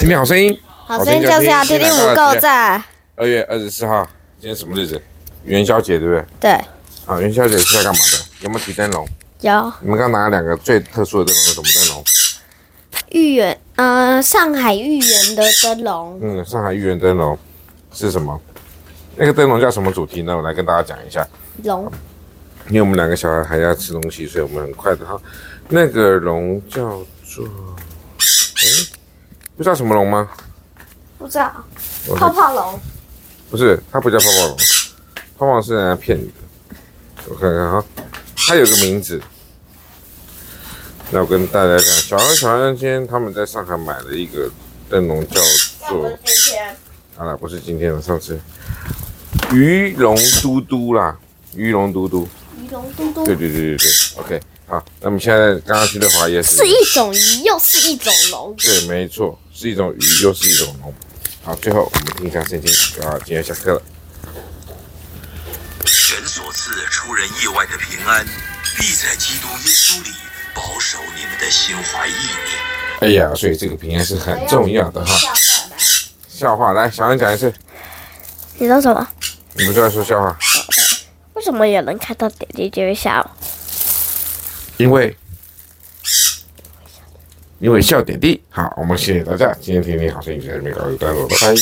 听听好声音，好声音就是要听听五够在。二月二十四号，今天什么日子？元宵节对不对？对。啊，元宵节是在干嘛的？有没有提灯笼？有。你们刚拿了两个最特殊的灯笼是什么灯笼？豫园，呃，上海豫园的灯笼。嗯，上海豫园灯笼是什么？那个灯笼叫什么主题呢？我来跟大家讲一下。龙。因为我们两个小孩还要吃东西，所以我们很快的哈。那个龙叫做，哎，不知道什么龙吗？不知道。泡泡龙。不是，它不叫泡泡龙，泡泡是人家骗你的。我看看哈，它有个名字。那我跟大家讲，小安、小安今天他们在上海买了一个灯笼，叫做……今天。好了，不是今天了，上次。鱼龙嘟嘟啦，鱼龙嘟嘟。鱼龙嘟嘟。对对对对对，OK，好，那么现在刚刚去的华也是。是一种鱼，又是一种龙。对，没错，是一种鱼，又是一种龙。好，最后我们听一下圣经，啊，今天下课了。神所赐出人意外的平安，必在基督耶稣里保守你们的心怀意念。哎呀，所以这个平安是很重要的哈。笑话来，小安讲一次。你说什么？你们就在说笑话。为什么有人看到点点就会笑？因为，因为笑点低。好，我们谢谢大家，今天天天好声音在这边告一段落，拜拜。